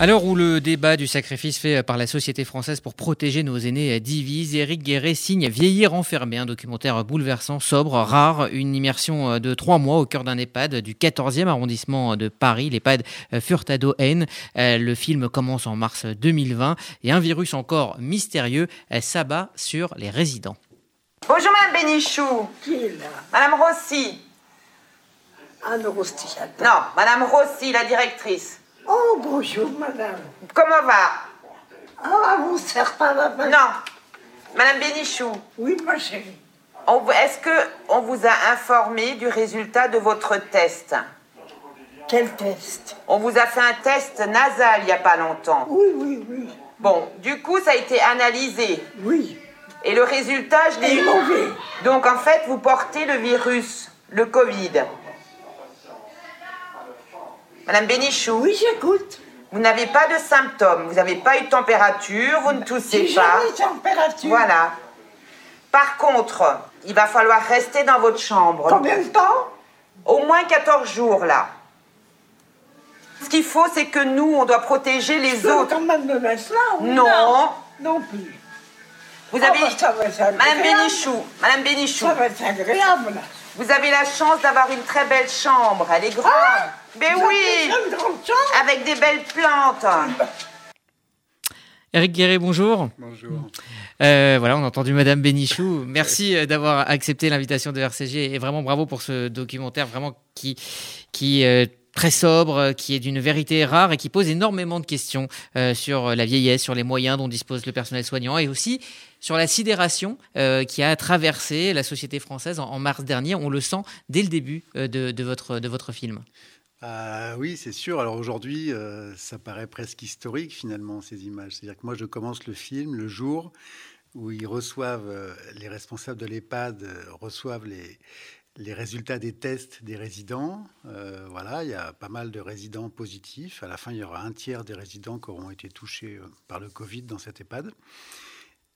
À l'heure où le débat du sacrifice fait par la société française pour protéger nos aînés divise, Éric Guéret signe Vieillir enfermé, un documentaire bouleversant, sobre, rare, une immersion de trois mois au cœur d'un EHPAD du 14e arrondissement de Paris, l'EHPAD Furtado N. Le film commence en mars 2020 et un virus encore mystérieux s'abat sur les résidents. Bonjour Madame Bénichou. Qui est là? Madame Rossi. Anne attends. Non, Madame Rossi, la directrice. Oh, bonjour, madame. Comment va? Ah, vous ne sert pas la main Non. Madame Bénichou, Oui, ma chérie. est-ce que on vous a informé du résultat de votre test? Quel test? On vous a fait un test nasal il n'y a pas longtemps. Oui, oui, oui. Bon, du coup, ça a été analysé. Oui. Et le résultat, je l'ai eu. mauvais. Donc, en fait, vous portez le virus, le Covid. Madame Bénichou, Oui, j'écoute. vous n'avez pas de symptômes. Vous n'avez pas eu de température, vous ne toussez pas. jamais température. Voilà. Par contre, il va falloir rester dans votre chambre. Combien de temps? Au moins 14 jours, là. Ce qu'il faut, c'est que nous, on doit protéger les Je peux autres. quand même me mettre là ou Non. Non plus. Vous Ah avez... bah, ça va être agréable. Madame Bénichou, Madame Bénichou, Ça va être agréable. vous avez la chance d'avoir une très belle chambre. Elle est grande. Ah Mais oui, avec des belles plantes. Éric Guéret, bonjour. Bonjour. Euh, voilà, on a entendu Madame Bénichou. Merci euh, d'avoir accepté l'invitation de RCG et vraiment bravo pour ce documentaire vraiment qui qui est très sobre, qui est d'une vérité rare et qui pose énormément de questions euh, sur la vieillesse, sur les moyens dont dispose le personnel soignant et aussi sur la sidération euh, qui a traversé la société française en, en mars dernier. On le sent dès le début euh, de, de votre de votre film. Ah oui, c'est sûr. Alors aujourd'hui, euh, ça paraît presque historique finalement, ces images. C'est-à-dire que moi, je commence le film le jour où ils reçoivent, euh, les responsables de l'EHPAD euh, reçoivent les, les résultats des tests des résidents. Voilà, il y a pas mal de résidents positifs. À la fin, il y aura un tiers des résidents qui auront été touchés par le Covid dans cette EHPAD.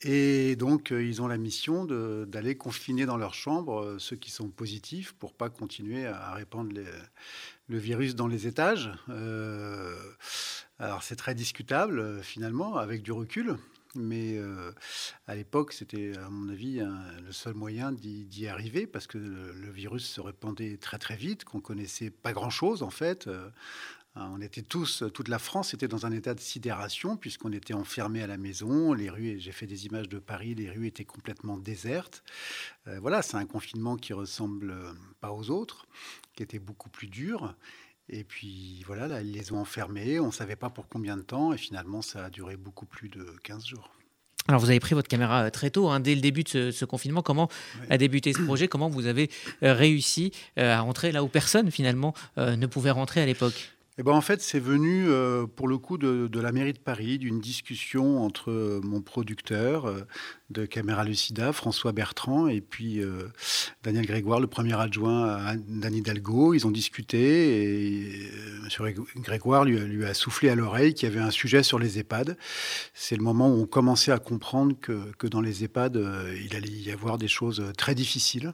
Et donc, euh, ils ont la mission d'aller confiner dans leur chambre euh, ceux qui sont positifs pour pas continuer à, répandre le virus dans les étages. Euh, alors, c'est très discutable, finalement, avec du recul. Mais à l'époque, c'était, à mon avis, le seul moyen d'y arriver parce que le, virus se répandait très très vite, qu'on connaissait pas grand-chose en fait. On était tous, toute la France était dans un état de sidération puisqu'on était enfermés à la maison. Les rues, j'ai fait des images de Paris, les rues étaient complètement désertes. Euh, voilà, c'est un confinement qui ressemble euh, pas aux autres, qui était beaucoup plus dur. Et puis voilà, là, ils les ont enfermés. On ne savait pas pour combien de temps. Et finalement, ça a duré beaucoup plus de 15 jours. Alors vous avez pris votre caméra euh, très tôt, hein, dès le début de ce, ce confinement. Comment a débuté ce projet? Comment vous avez euh, réussi euh, à rentrer là où personne finalement euh, ne pouvait rentrer à l'époque? Eh ben, en fait, c'est venu euh, pour le coup de, la mairie de Paris, d'une discussion entre euh, mon producteur euh, de Caméra Lucida, François Bertrand, et puis euh, Daniel Grégoire, le premier adjoint à Anne Hidalgo. Ils ont discuté et euh, M. Grégoire lui, a- soufflé à l'oreille qu'il y avait un sujet sur les EHPAD. C'est le moment où on commençait à comprendre que, dans les EHPAD, euh, il allait y avoir des choses très difficiles.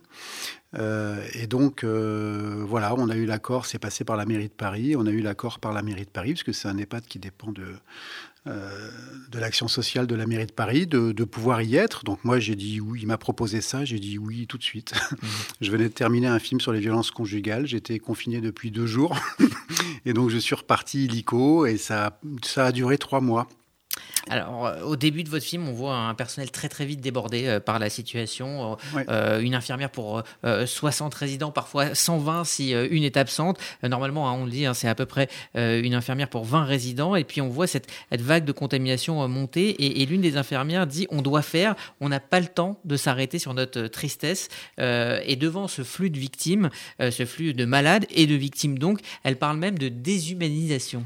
Et donc, voilà, on a eu l'accord, c'est passé par la mairie de Paris, on a eu l'accord par la mairie de Paris, parce que c'est un EHPAD qui dépend de, de l'action sociale de la mairie de Paris, de, de pouvoir y être. Donc moi, j'ai dit oui, il m'a proposé ça, j'ai dit oui tout de suite. je venais de terminer un film sur les violences conjugales, j'étais confiné depuis deux jours, et donc je suis reparti illico, et ça, ça a duré trois mois. Alors, euh, au début de votre film, on voit un personnel très très vite débordé euh, par la situation. Euh, une infirmière pour euh, 60 résidents, parfois 120 si une est absente. Normalement, hein, on le dit, hein, c'est à peu près une infirmière pour 20 résidents. Et puis on voit cette, vague de contamination monter. Et, et l'une des infirmières dit on doit faire, on n'a pas le temps de s'arrêter sur notre tristesse. Et devant ce flux de victimes, ce flux de malades et de victimes donc, elle parle même de déshumanisation.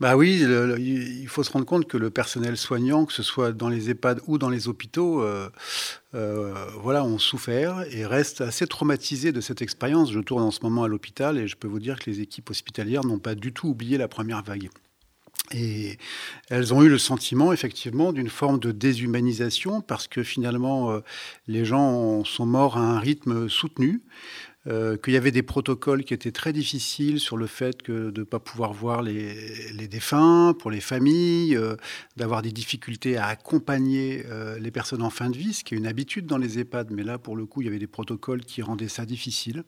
Bah oui, il faut se rendre compte que le personnel soignant, que ce soit dans les EHPAD ou dans les hôpitaux, euh, euh, voilà, ont souffert et restent assez traumatisés de cette expérience. Je tourne en ce moment à l'hôpital et je peux vous dire que les équipes hospitalières n'ont pas du tout oublié la première vague. Et elles ont eu le sentiment, effectivement, d'une forme de déshumanisation parce que finalement, euh, les gens sont morts à un rythme soutenu. Euh, qu'il y avait des protocoles qui étaient très difficiles sur le fait de ne pas pouvoir voir les, les, défunts pour les familles, euh, d'avoir des difficultés à accompagner euh, les personnes en fin de vie, ce qui est une habitude dans les EHPAD, mais là, pour le coup, il y avait des protocoles qui rendaient ça difficile.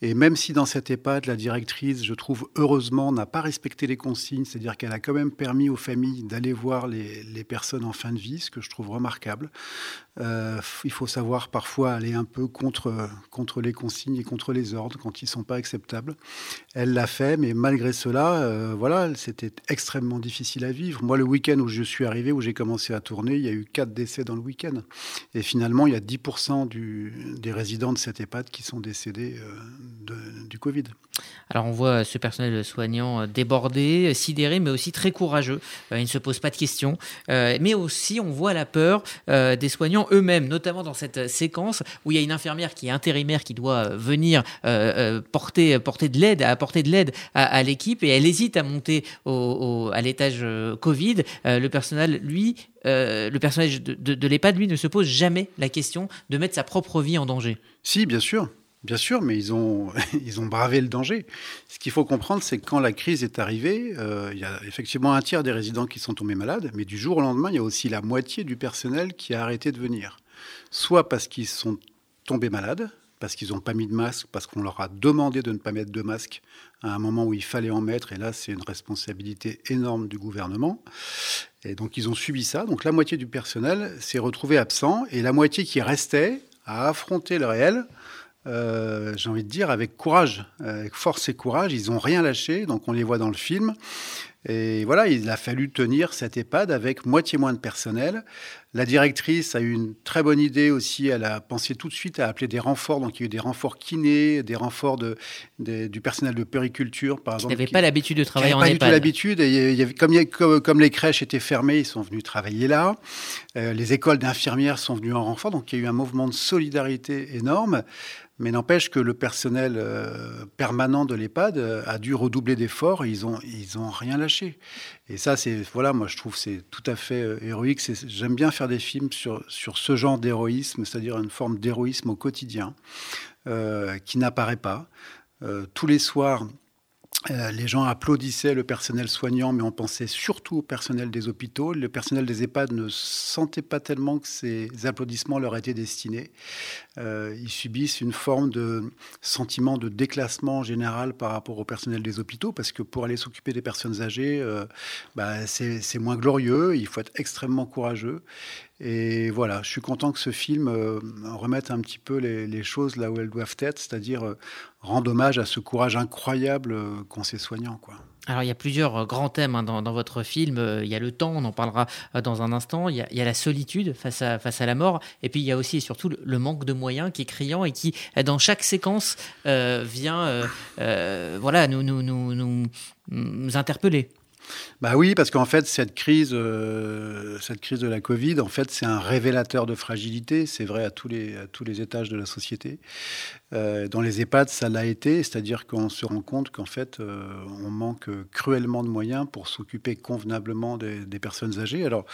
Et même si dans cette EHPAD, la directrice, je trouve heureusement, n'a pas respecté les consignes, c'est-à-dire qu'elle a quand même permis aux familles d'aller voir les, personnes en fin de vie, ce que je trouve remarquable. Euh, il faut savoir parfois aller un peu contre, contre les consignes et contre les ordres quand ils ne sont pas acceptables. Elle l'a fait, mais malgré cela, euh, voilà, c'était extrêmement difficile à vivre. Moi, le week-end où je suis arrivé, où j'ai commencé à tourner, il y a eu quatre décès dans le week-end. Et finalement, il y a 10% du, des résidents de cette EHPAD qui sont décédés. Euh, de, du Covid. Alors on voit ce personnel soignant débordé, sidéré, mais aussi très courageux. il ne se pose pas de questions. mais aussi on voit la peur des soignants eux-mêmes, notamment dans cette séquence où il y a une infirmière qui est intérimaire qui doit venir porter, porter de l'aide, apporter de l'aide à, à l'équipe et elle hésite à monter au, au, à l'étage Covid. le personnel, lui, euh, le personnage de, de, de l'EHPAD, lui, ne se pose jamais la question de mettre sa propre vie en danger. Si, bien sûr. Bien sûr, mais ils ont, ils ont bravé le danger. Ce qu'il faut comprendre, c'est que quand la crise est arrivée, euh, il y a effectivement un tiers des résidents qui sont tombés malades, mais du jour au lendemain, il y a aussi la moitié du personnel qui a arrêté de venir. Soit parce qu'ils sont tombés malades, parce qu'ils n'ont pas mis de masque, parce qu'on leur a demandé de ne pas mettre de masque à un moment où il fallait en mettre, et là, c'est une responsabilité énorme du gouvernement. Et donc, ils ont subi ça. Donc, la moitié du personnel s'est retrouvé absent, et la moitié qui restait a affronté le réel euh, j'ai envie de dire, avec courage, avec force et courage. Ils n'ont rien lâché, donc on les voit dans le film. Et voilà, il a fallu tenir cette EHPAD avec moitié moins de personnel. La directrice a eu une très bonne idée aussi. Elle a pensé tout de suite à appeler des renforts. Donc il y a eu des renforts kinés, des renforts de, du personnel de périculture, par exemple. Ils n'avaient pas l'habitude de travailler en pas EHPAD. Pas du tout l'habitude. Et il y avait, comme, il y a, comme, comme, les crèches étaient fermées, ils sont venus travailler là. Euh, les écoles d'infirmières sont venues en renfort. Donc il y a eu un mouvement de solidarité énorme. Mais n'empêche que le personnel euh, permanent de l'EHPAD euh, a dû redoubler d'efforts. Ils ont, ils ont rien lâché. Et ça, c'est voilà, moi je trouve c'est tout à fait euh, héroïque. J'aime bien faire des films sur sur ce genre d'héroïsme, c'est-à-dire une forme d'héroïsme au quotidien euh, qui n'apparaît pas. Euh, tous les soirs, euh, les gens applaudissaient le personnel soignant, mais on pensait surtout au personnel des hôpitaux. Le personnel des EHPAD ne sentait pas tellement que ces applaudissements leur étaient destinés. Euh, ils subissent une forme de sentiment de déclassement général par rapport au personnel des hôpitaux, parce que pour aller s'occuper des personnes âgées, euh, bah, c'est moins glorieux, il faut être extrêmement courageux. Et voilà, je suis content que ce film euh, remette un petit peu les, choses là où elles doivent être, c'est-à-dire euh, rendre hommage à ce courage incroyable euh, qu'ont ces soignants. Alors il y a plusieurs grands thèmes hein, dans, votre film. Il y a le temps, on en parlera dans un instant. Il y a, la solitude face à, la mort. Et puis il y a aussi et surtout le, manque de moyens qui est criant et qui, dans chaque séquence, vient voilà, nous interpeller. Bah oui, parce qu'en fait, cette crise, euh, cette crise de la Covid, en fait, c'est un révélateur de fragilité. C'est vrai à tous les, à tous les étages de la société. Euh, dans les EHPAD, ça l'a été, c'est-à-dire qu'on se rend compte qu'en fait, euh, on manque cruellement de moyens pour s'occuper convenablement des, des, personnes âgées. Alors,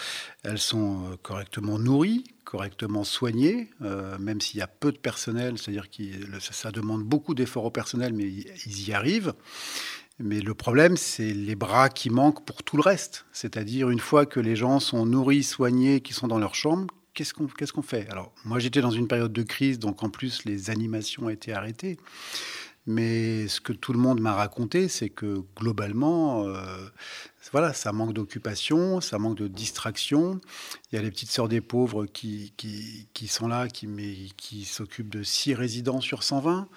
elles sont correctement nourries, correctement soignées, même s'il y a peu de personnel, c'est-à-dire que ça demande beaucoup d'efforts au personnel, mais ils y arrivent. Mais le problème, c'est les bras qui manquent pour tout le reste. C'est-à-dire, une fois que les gens sont nourris, soignés, qui sont dans leur chambre, qu'est-ce qu'on fait? Alors, moi, j'étais dans une période de crise, donc en plus, les animations étaient arrêtées. Mais ce que tout le monde m'a raconté, c'est que globalement, euh, voilà, ça manque d'occupation, ça manque de distraction. Il y a les petites sœurs des pauvres qui, qui, qui sont là, qui, qui s'occupent de 6 résidents sur 120.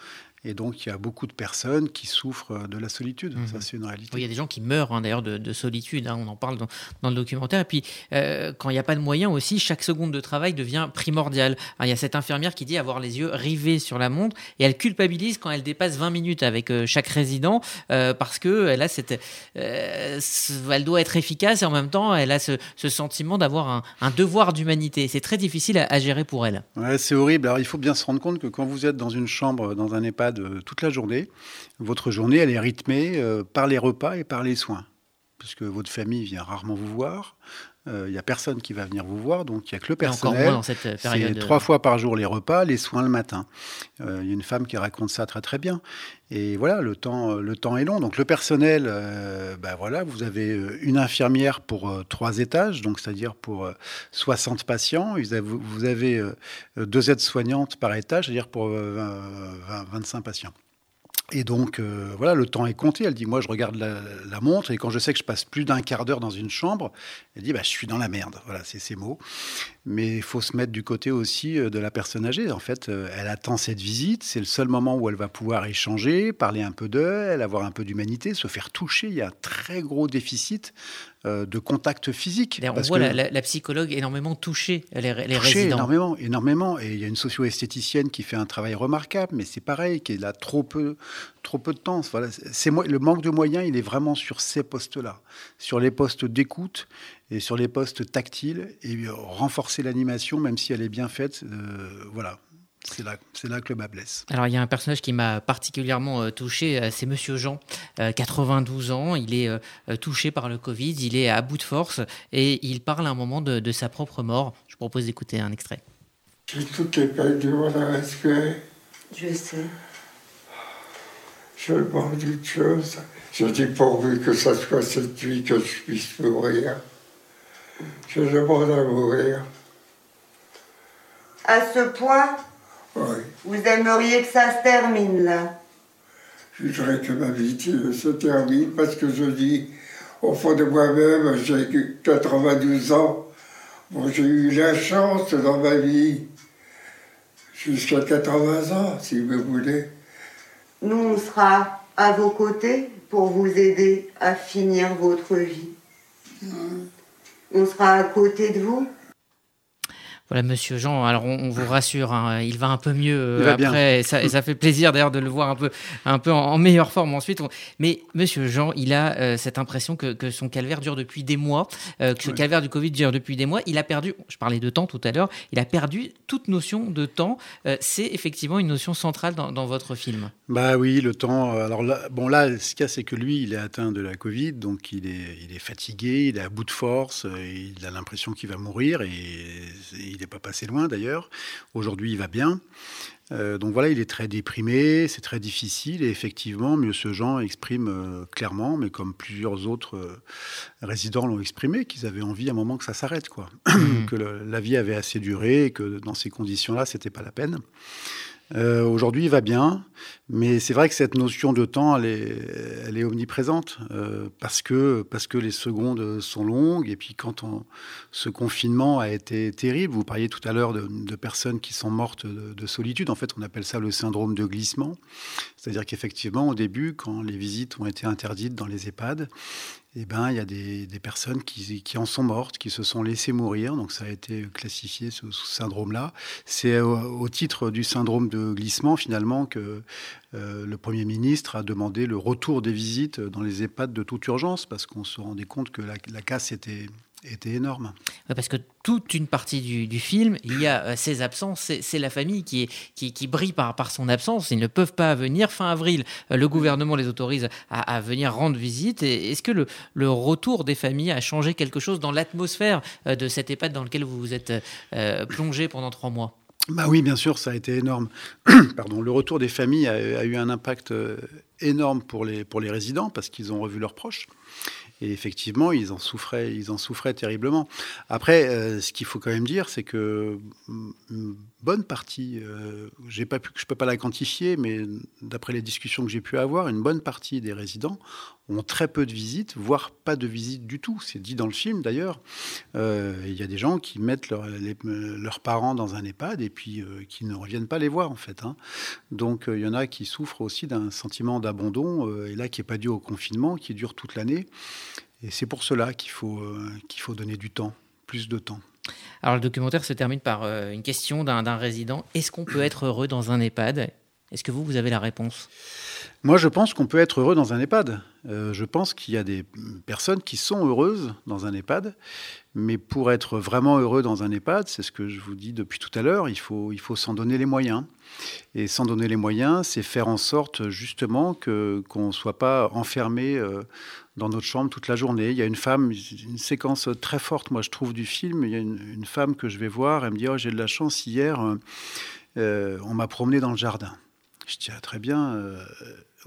Et donc, il y a beaucoup de personnes qui souffrent de la solitude. Mmh. Ça, c'est une réalité. Oui, il y a des gens qui meurent, hein, d'ailleurs, de, de, solitude. Hein, on en parle dans, dans, le documentaire. Et puis, euh, quand il n'y a pas de moyens aussi, chaque seconde de travail devient primordiale. il y a cette infirmière qui dit avoir les yeux rivés sur la montre et elle culpabilise quand elle dépasse 20 minutes avec euh, chaque résident euh, parce que elle a cette, euh, elle doit être efficace et en même temps, elle a ce, ce sentiment d'avoir un, un, devoir d'humanité. C'est très difficile à, à, gérer pour elle. Ouais, c'est horrible. Alors, il faut bien se rendre compte que quand vous êtes dans une chambre, dans un EHPAD, toute la journée. Votre journée, elle est rythmée euh, par les repas et par les soins. puisque votre famille vient rarement vous voir. Euh, il n'y a personne qui va venir vous voir, donc il n'y a que le personnel. dans cette période. C'est trois fois par jour les repas, les soins le matin. Euh, Il y a une femme qui raconte ça très très bien. Et voilà, le temps, le temps est long. Donc le personnel, euh, ben voilà, vous avez euh, une infirmière pour euh, trois étages, donc c'est-à-dire pour euh, 60 patients. Vous avez, euh, deux aides-soignantes par étage, c'est-à-dire pour euh, 20, 20, 25 patients. Et donc, euh, voilà, le temps est compté. Elle dit, moi, je regarde la, montre et quand je sais que je passe plus d'un quart d'heure dans une chambre, elle dit, bah, je suis dans la merde. Voilà, c'est ces mots. Mais il faut se mettre du côté aussi euh, de la personne âgée. En fait, euh, elle attend cette visite. C'est le seul moment où elle va pouvoir échanger, parler un peu d'elle, avoir un peu d'humanité, se faire toucher. Il y a un très gros déficit euh, de contact physique. On voit que- la, la- la psychologue énormément toucher les, les touché résidents. énormément, énormément. Et il y a une socio-esthéticienne qui fait un travail remarquable, mais c'est pareil, qui est là trop peu, trop peu de temps. Voilà, c'est le manque de moyens, il est vraiment sur ces postes-là, sur les postes d'écoute et sur les postes tactiles et renforcer l'animation, même si elle est bien faite. euh, voilà, c'est là, c'est là que le bas blesse. Alors, il y a un personnage qui m'a particulièrement euh, touché, euh, c'est Monsieur Jean, euh, 92 ans. Il est euh, euh, touché par le Covid, il est à bout de force et il parle à un moment de, de sa propre mort. Je vous propose d'écouter un extrait. J'ai toutes les peines du monde à respirer. Je sais. Je demande d'une chose. Je dis pourvu que ça soit cette nuit que je puisse mourir. Je demande à mourir. À ce point, Oui. vous aimeriez que ça se termine là. Je voudrais que ma vie se termine parce que je dis, au fond de moi-même, j'ai 92 ans. Bon, j'ai eu la chance dans ma vie jusqu'à 80 ans, si vous voulez. Nous, on sera à vos côtés pour vous aider à finir votre vie. On sera à côté de vous. Voilà, Monsieur Jean. Alors, on, on vous rassure, hein, il va un peu mieux euh, après. Et ça, et ça fait plaisir d'ailleurs de le voir un peu, un peu en, en meilleure forme ensuite. On- Mais Monsieur Jean, il a euh, cette impression que, que son calvaire dure depuis des mois, euh, que ce calvaire du Covid dure depuis des mois. Il a perdu. Je parlais de temps tout à l'heure. Il a perdu toute notion de temps. C'est effectivement une notion centrale dans, dans votre film. Bah oui, le temps. Alors là, bon là, ce qu'il y a, c'est que lui, il est atteint de la Covid, donc il est, il est fatigué, il est à bout de force, il a l'impression qu'il va mourir et il n'est pas passé loin d'ailleurs. Aujourd'hui, il va bien. Euh, donc voilà, il est très déprimé, c'est très difficile et effectivement, Mieux ce Jean exprime euh, clairement, mais comme plusieurs autres euh, résidents l'ont exprimé, qu'ils avaient envie à un moment que ça s'arrête, quoi, que le- la vie avait assez duré et que dans ces conditions-là, c'était pas la peine. Euh, Aujourd'hui, il va bien, mais c'est vrai que cette notion de temps, elle est, omniprésente euh, parce que parce que les secondes sont longues et puis quand ce confinement a été terrible, vous parliez tout à l'heure de, personnes qui sont mortes de solitude. En fait, on appelle ça le syndrome de glissement, c'est-à-dire qu'effectivement, au début, quand les visites ont été interdites dans les EHPAD, eh ben, il y a des, personnes qui, en sont mortes, qui se sont laissées mourir. Donc, ça a été classifié ce syndrome-là. C'est au, titre du syndrome de glissement, finalement, que euh, le Premier ministre a demandé le retour des visites dans les EHPAD de toute urgence, parce qu'on se rendait compte que la casse était, était énorme. Ouais, Parce que toute une partie du, du film, il y a euh, ces absences, c'est la famille qui, est, qui, qui brille par, par son absence. Ils ne peuvent pas venir. Fin avril, euh, le gouvernement les autorise à, à venir rendre visite. Est-ce que le, le retour des familles a changé quelque chose dans l'atmosphère euh, de cette EHPAD dans lequel vous vous êtes euh, plongé pendant trois mois? Bah oui, bien sûr, ça a été énorme. Pardon, le retour des familles a, a eu un impact énorme pour les, pour les résidents parce qu'ils ont revu leurs proches. Et effectivement, ils en souffraient, ils en souffraient terriblement. Après, euh, ce qu'il faut quand même dire, c'est que mm, bonne partie, euh, je peux pas la quantifier, mais d'après les discussions que j'ai pu avoir, une bonne partie des résidents ont très peu de visites, voire pas de visites du tout. C'est dit dans le film d'ailleurs. Euh, Il y a des gens qui mettent leurs parents dans un EHPAD et puis euh, qui ne reviennent pas les voir en fait. hein. Donc il y en a qui souffrent aussi d'un sentiment d'abandon et là qui est pas dû au confinement, qui dure toute l'année. Et c'est pour cela qu'il faut donner du temps, plus de temps. Alors le documentaire se termine par euh, une question d'un résident. Est-ce qu'on peut être heureux dans un EHPAD? Est-ce que vous, vous avez la réponse? Moi, je pense qu'on peut être heureux dans un EHPAD. Euh, je pense qu'il y a des personnes qui sont heureuses dans un EHPAD, mais pour être vraiment heureux dans un EHPAD, c'est ce que je vous dis depuis tout à l'heure, il faut, s'en donner les moyens. Et s'en donner les moyens, c'est faire en sorte justement que, qu'on ne soit pas enfermé euh, dans notre chambre toute la journée. Il y a une femme, une séquence très forte, moi je trouve, du film. Il y a une, femme que je vais voir, elle me dit oh, J'ai de la chance, hier, euh, on m'a promené dans le jardin. Je dis ah, Très bien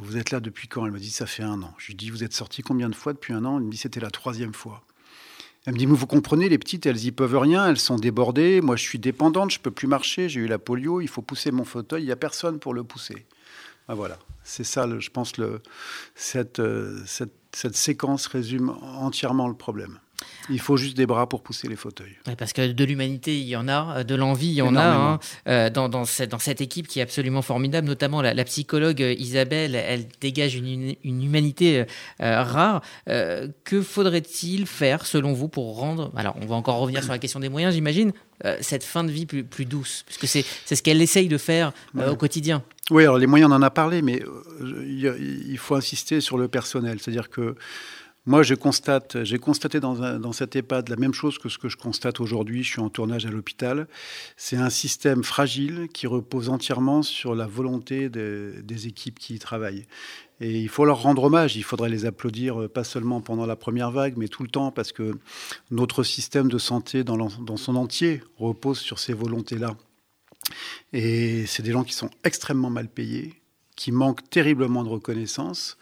vous êtes là depuis quand? Elle me dit, ça fait un an. Je lui dis, vous êtes sorti combien de fois depuis un an? Elle me dit, c'était la troisième fois. Elle me dit, vous comprenez, les petites, elles y peuvent rien, elles sont débordées. Moi, je suis dépendante, je peux plus marcher, j'ai eu la polio, il faut pousser mon fauteuil, il n'y a personne pour le pousser. Ah, voilà, c'est ça, je pense, euh, cette, cette séquence résume entièrement le problème. Il faut juste des bras pour pousser les fauteuils. parce que de l'humanité, il y en a, de l'envie, il y en a hein. euh, dans, dans, cette, dans, cette, équipe qui est absolument formidable, notamment la, psychologue euh, Isabelle, elle dégage une, une humanité euh, rare. que faudrait-il faire, selon vous, pour rendre, alors on va encore revenir sur la question des moyens, j'imagine, cette fin de vie plus, plus douce? Puisque c'est ce qu'elle essaye de faire au quotidien. Oui, alors les moyens, on en a parlé, mais il faut insister sur le personnel. C'est-à-dire que moi, j'ai constaté dans, dans, cet EHPAD la même chose que ce que je constate aujourd'hui. Je suis en tournage à l'hôpital. C'est un système fragile qui repose entièrement sur la volonté des équipes qui y travaillent. Et il faut leur rendre hommage. Il faudrait les applaudir, euh, pas seulement pendant la première vague, mais tout le temps, parce que notre système de santé dans son entier repose sur ces volontés-là. Et c'est des gens qui sont extrêmement mal payés, qui manquent terriblement de reconnaissance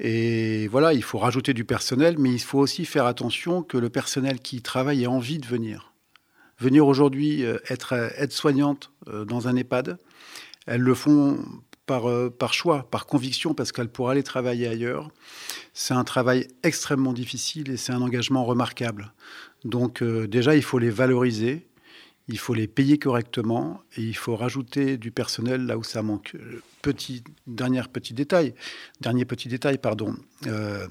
et voilà, il faut rajouter du personnel, mais il faut aussi faire attention que le personnel qui travaille ait envie de venir. Venir aujourd'hui euh, être euh, aide-soignante euh, dans un EHPAD, elles le font par choix, par conviction, parce qu'elles pourraient aller travailler ailleurs. C'est un travail extrêmement difficile et c'est un engagement remarquable. Donc déjà, il faut les valoriser il faut les payer correctement et il faut rajouter du personnel là où ça manque. Petit, dernier petit détail, dernier petit détail, pardon. Il euh,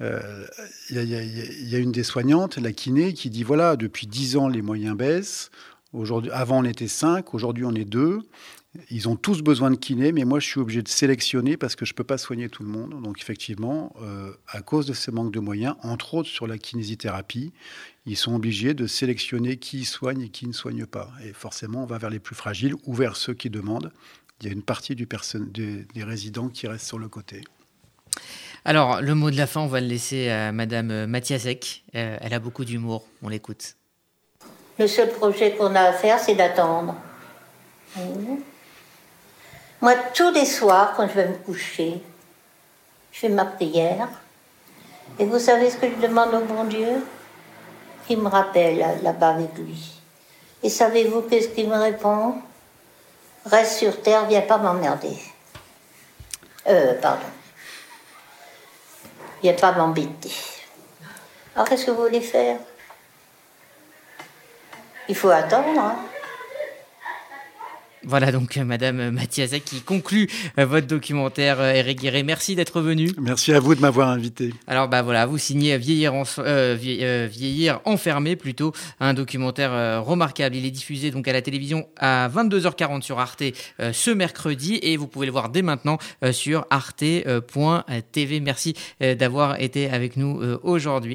euh, y, a une des soignantes, la kiné, qui dit voilà, depuis 10 ans, les moyens baissent. Aujourd'hui, avant, on était 5, aujourd'hui, on est 2. Ils ont tous besoin de kiné, mais moi, je suis obligé de sélectionner parce que je ne peux pas soigner tout le monde. Donc, effectivement, euh, à cause de ce manque de moyens, entre autres sur la kinésithérapie, ils sont obligés de sélectionner qui soigne et qui ne soigne pas. Et forcément, on va vers les plus fragiles ou vers ceux qui demandent. Il y a une partie du des, des résidents qui reste sur le côté. Alors, le mot de la fin, on va le laisser à Madame Mathiasek. Euh, elle a beaucoup d'humour. On l'écoute. Le seul projet qu'on a à faire, c'est d'attendre. Moi, tous les soirs, quand je vais me coucher, je fais ma prière. Et vous savez ce que je demande au bon Dieu? Qu'il me rappelle là-bas avec lui. Et savez-vous qu'est-ce qu'il me répond? Reste sur terre, viens pas m'emmerder. Euh, pardon. Viens pas m'embêter. Alors, qu'est-ce que vous voulez faire? Il faut attendre, hein voilà donc euh, Madame Mathiasek qui conclut euh, votre documentaire euh, Eric Guéret. Merci d'être venu. Merci à vous de m'avoir invité. Alors bah voilà, vous signez Vieillir, Vieillir enfermé plutôt, un documentaire remarquable. Il est diffusé donc à la télévision à 22h40 sur Arte ce mercredi et vous pouvez le voir dès maintenant sur arte.tv. Merci d'avoir été avec nous aujourd'hui.